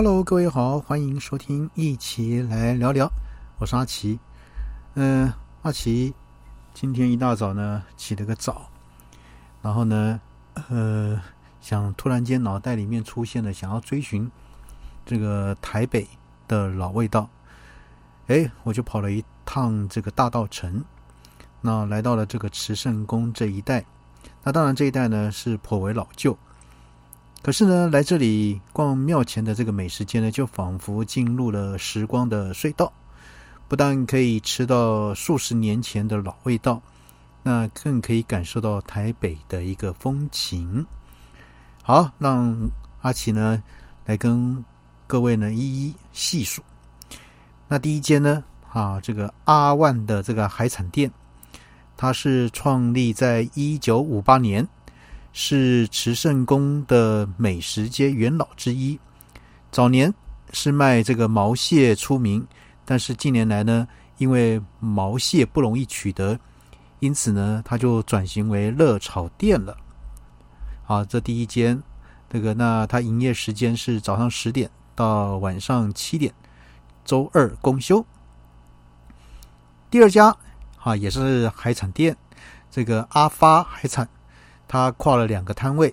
Hello，各位好，欢迎收听，一起来聊聊。我是阿奇。嗯，阿奇今天一大早呢起了个早，然后呢，呃，想突然间脑袋里面出现了想要追寻这个台北的老味道，哎，我就跑了一趟这个大道城，那来到了这个慈圣宫这一带。那当然这一带呢是颇为老旧。可是呢，来这里逛庙前的这个美食街呢，就仿佛进入了时光的隧道。不但可以吃到数十年前的老味道，那更可以感受到台北的一个风情。好，让阿奇呢来跟各位呢一一细数。那第一间呢，啊，这个阿万的这个海产店，它是创立在一九五八年。是慈圣宫的美食街元老之一，早年是卖这个毛蟹出名，但是近年来呢，因为毛蟹不容易取得，因此呢，他就转型为热炒店了。好，这第一间，这个那它营业时间是早上十点到晚上七点，周二公休。第二家啊，也是海产店，这个阿发海产。他跨了两个摊位，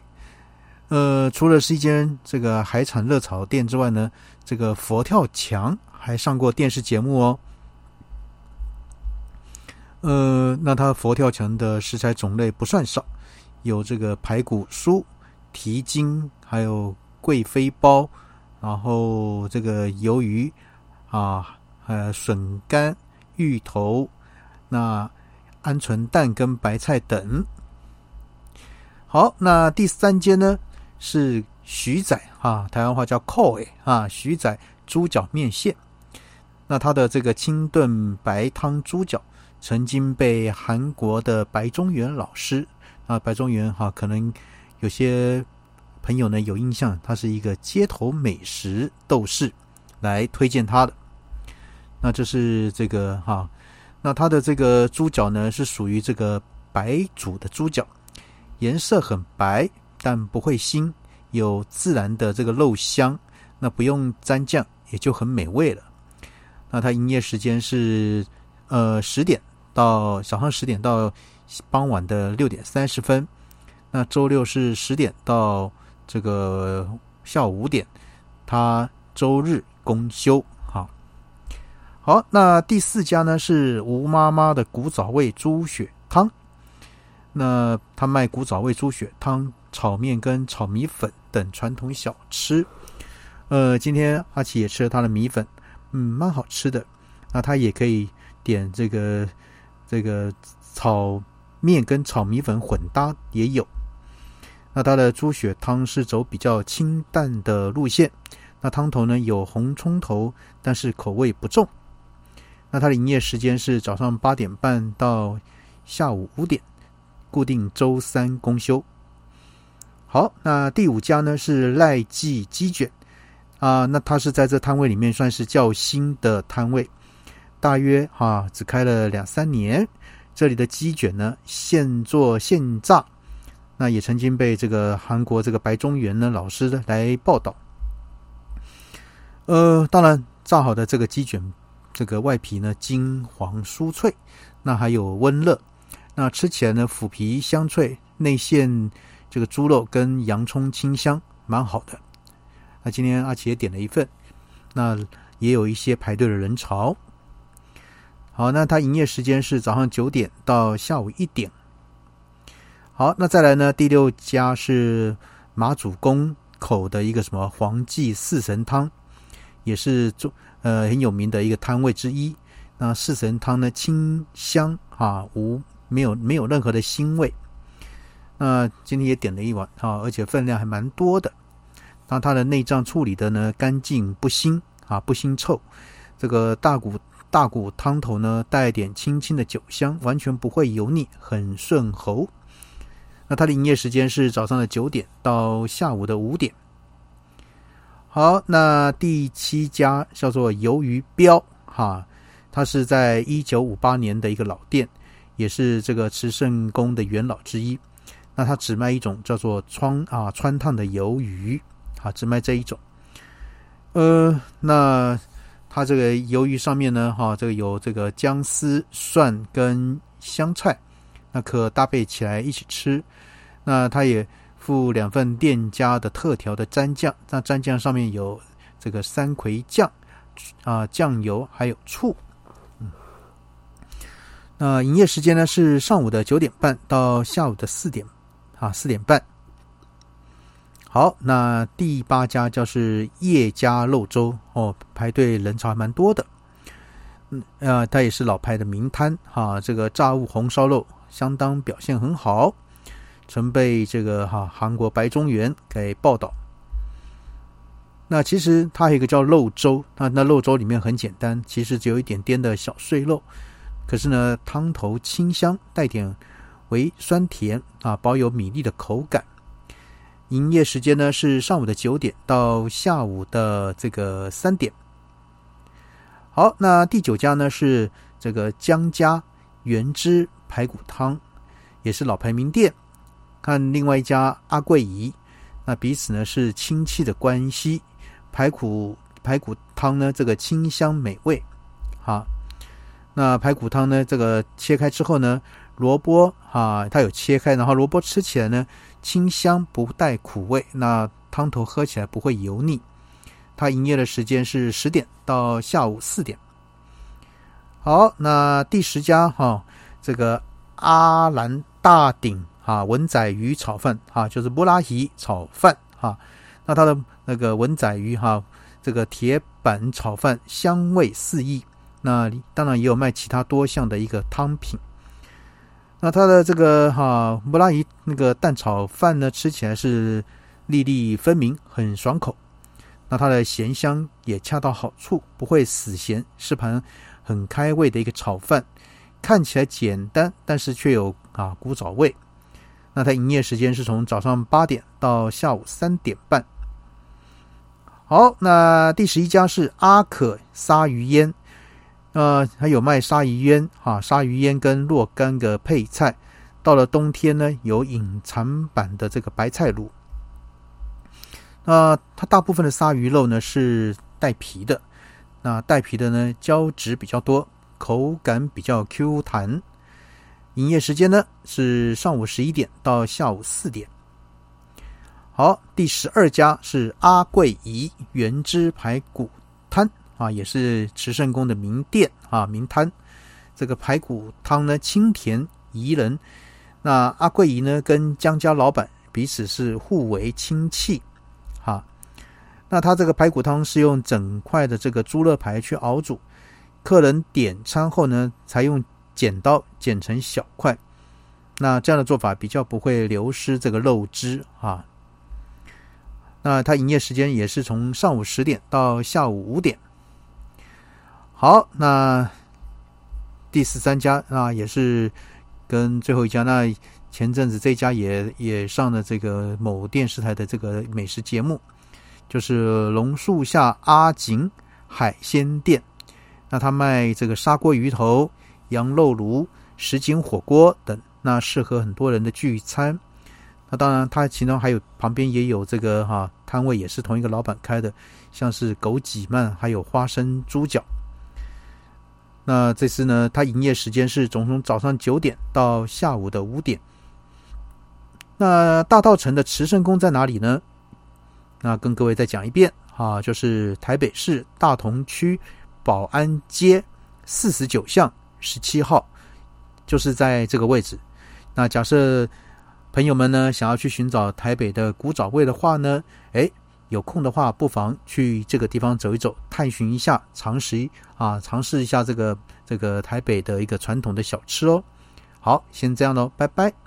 呃，除了是一间这个海产热炒店之外呢，这个佛跳墙还上过电视节目哦。呃，那他佛跳墙的食材种类不算少，有这个排骨酥、蹄筋，还有贵妃包，然后这个鱿鱼啊，呃，笋干、芋头，那鹌鹑蛋跟白菜等。好，那第三间呢是徐仔啊，台湾话叫寇诶啊，徐仔猪脚面线。那它的这个清炖白汤猪脚，曾经被韩国的白中原老师啊，白中原哈，可能有些朋友呢有印象，他是一个街头美食斗士来推荐他的。那这是这个哈，那它的这个猪脚呢是属于这个白煮的猪脚。颜色很白，但不会腥，有自然的这个肉香，那不用蘸酱也就很美味了。那它营业时间是呃十点到早上十点到傍晚的六点三十分，那周六是十点到这个下午五点，它周日公休。好，好，那第四家呢是吴妈妈的古早味猪血。那他卖古早味猪血汤、炒面跟炒米粉等传统小吃。呃，今天阿奇也吃了他的米粉，嗯，蛮好吃的。那他也可以点这个这个炒面跟炒米粉混搭也有。那他的猪血汤是走比较清淡的路线。那汤头呢有红葱头，但是口味不重。那它的营业时间是早上八点半到下午五点。固定周三公休。好，那第五家呢是赖记鸡卷啊，那它是在这摊位里面算是较新的摊位，大约哈只开了两三年。这里的鸡卷呢现做现炸，那也曾经被这个韩国这个白中原呢老师来报道。呃，当然炸好的这个鸡卷，这个外皮呢金黄酥脆，那还有温热。那吃起来呢，腐皮香脆，内馅这个猪肉跟洋葱清香，蛮好的。那今天阿奇也点了一份，那也有一些排队的人潮。好，那它营业时间是早上九点到下午一点。好，那再来呢，第六家是马祖宫口的一个什么黄记四神汤，也是中呃很有名的一个摊位之一。那四神汤呢，清香啊无。没有没有任何的腥味，那今天也点了一碗啊，而且分量还蛮多的。那它的内脏处理的呢干净不腥啊不腥臭，这个大骨大骨汤头呢带点轻轻的酒香，完全不会油腻，很顺喉。那它的营业时间是早上的九点到下午的五点。好，那第七家叫做鱿鱼标哈，它是在一九五八年的一个老店。也是这个慈圣宫的元老之一，那他只卖一种叫做川啊川烫的鱿鱼，啊只卖这一种。呃，那他这个鱿鱼上面呢，哈，这个有这个姜丝、蒜跟香菜，那可搭配起来一起吃。那他也附两份店家的特调的蘸酱，那蘸酱上面有这个三葵酱啊，酱油还有醋。那营业时间呢是上午的九点半到下午的四点啊，四点半。好，那第八家就是叶家肉粥哦，排队人潮还蛮多的。嗯，呃，它也是老牌的名摊哈。这个炸物红烧肉相当表现很好，曾被这个哈韩国白中原给报道。那其实它有一个叫肉粥，那那肉粥里面很简单，其实只有一点点的小碎肉，可是呢汤头清香，带点微酸甜啊，保有米粒的口感。营业时间呢是上午的九点到下午的这个三点。好，那第九家呢是这个江家原汁排骨汤，也是老牌名店。看另外一家阿贵姨，那彼此呢是亲戚的关系。排骨排骨汤呢这个清香美味，好，那排骨汤呢这个切开之后呢，萝卜哈它有切开，然后萝卜吃起来呢。清香不带苦味，那汤头喝起来不会油腻。它营业的时间是十点到下午四点。好，那第十家哈，这个阿兰大鼎哈文仔鱼炒饭哈，就是布拉吉炒饭哈。那它的那个文仔鱼哈，这个铁板炒饭香味四溢。那当然也有卖其他多项的一个汤品。那它的这个哈布拉伊那个蛋炒饭呢，吃起来是粒粒分明，很爽口。那它的咸香也恰到好处，不会死咸，是盘很开胃的一个炒饭。看起来简单，但是却有啊古早味。那它营业时间是从早上八点到下午三点半。好，那第十一家是阿可鲨鱼烟。呃，还有卖鲨鱼烟哈，鲨鱼烟跟若干个配菜。到了冬天呢，有隐藏版的这个白菜卤。那它大部分的鲨鱼肉呢是带皮的，那带皮的呢胶质比较多，口感比较 Q 弹。营业时间呢是上午十一点到下午四点。好，第十二家是阿贵姨原汁排骨。啊，也是慈圣宫的名店啊，名摊。这个排骨汤呢，清甜宜人。那阿贵姨呢，跟江家老板彼此是互为亲戚。哈，那他这个排骨汤是用整块的这个猪肋排去熬煮，客人点餐后呢，才用剪刀剪成小块。那这样的做法比较不会流失这个肉汁啊。那他营业时间也是从上午十点到下午五点。好，那第十三家啊，也是跟最后一家。那前阵子这家也也上了这个某电视台的这个美食节目，就是榕树下阿景海鲜店。那他卖这个砂锅鱼头、羊肉炉、什锦火锅等，那适合很多人的聚餐。那当然，他其中还有旁边也有这个哈摊位，也是同一个老板开的，像是枸杞鳗，还有花生猪脚。那这次呢，它营业时间是总从早上九点到下午的五点。那大道城的慈圣宫在哪里呢？那跟各位再讲一遍啊，就是台北市大同区保安街四十九巷十七号，就是在这个位置。那假设朋友们呢想要去寻找台北的古早味的话呢，哎。有空的话，不妨去这个地方走一走，探寻一下，尝试啊，尝试一下这个这个台北的一个传统的小吃哦。好，先这样喽，拜拜。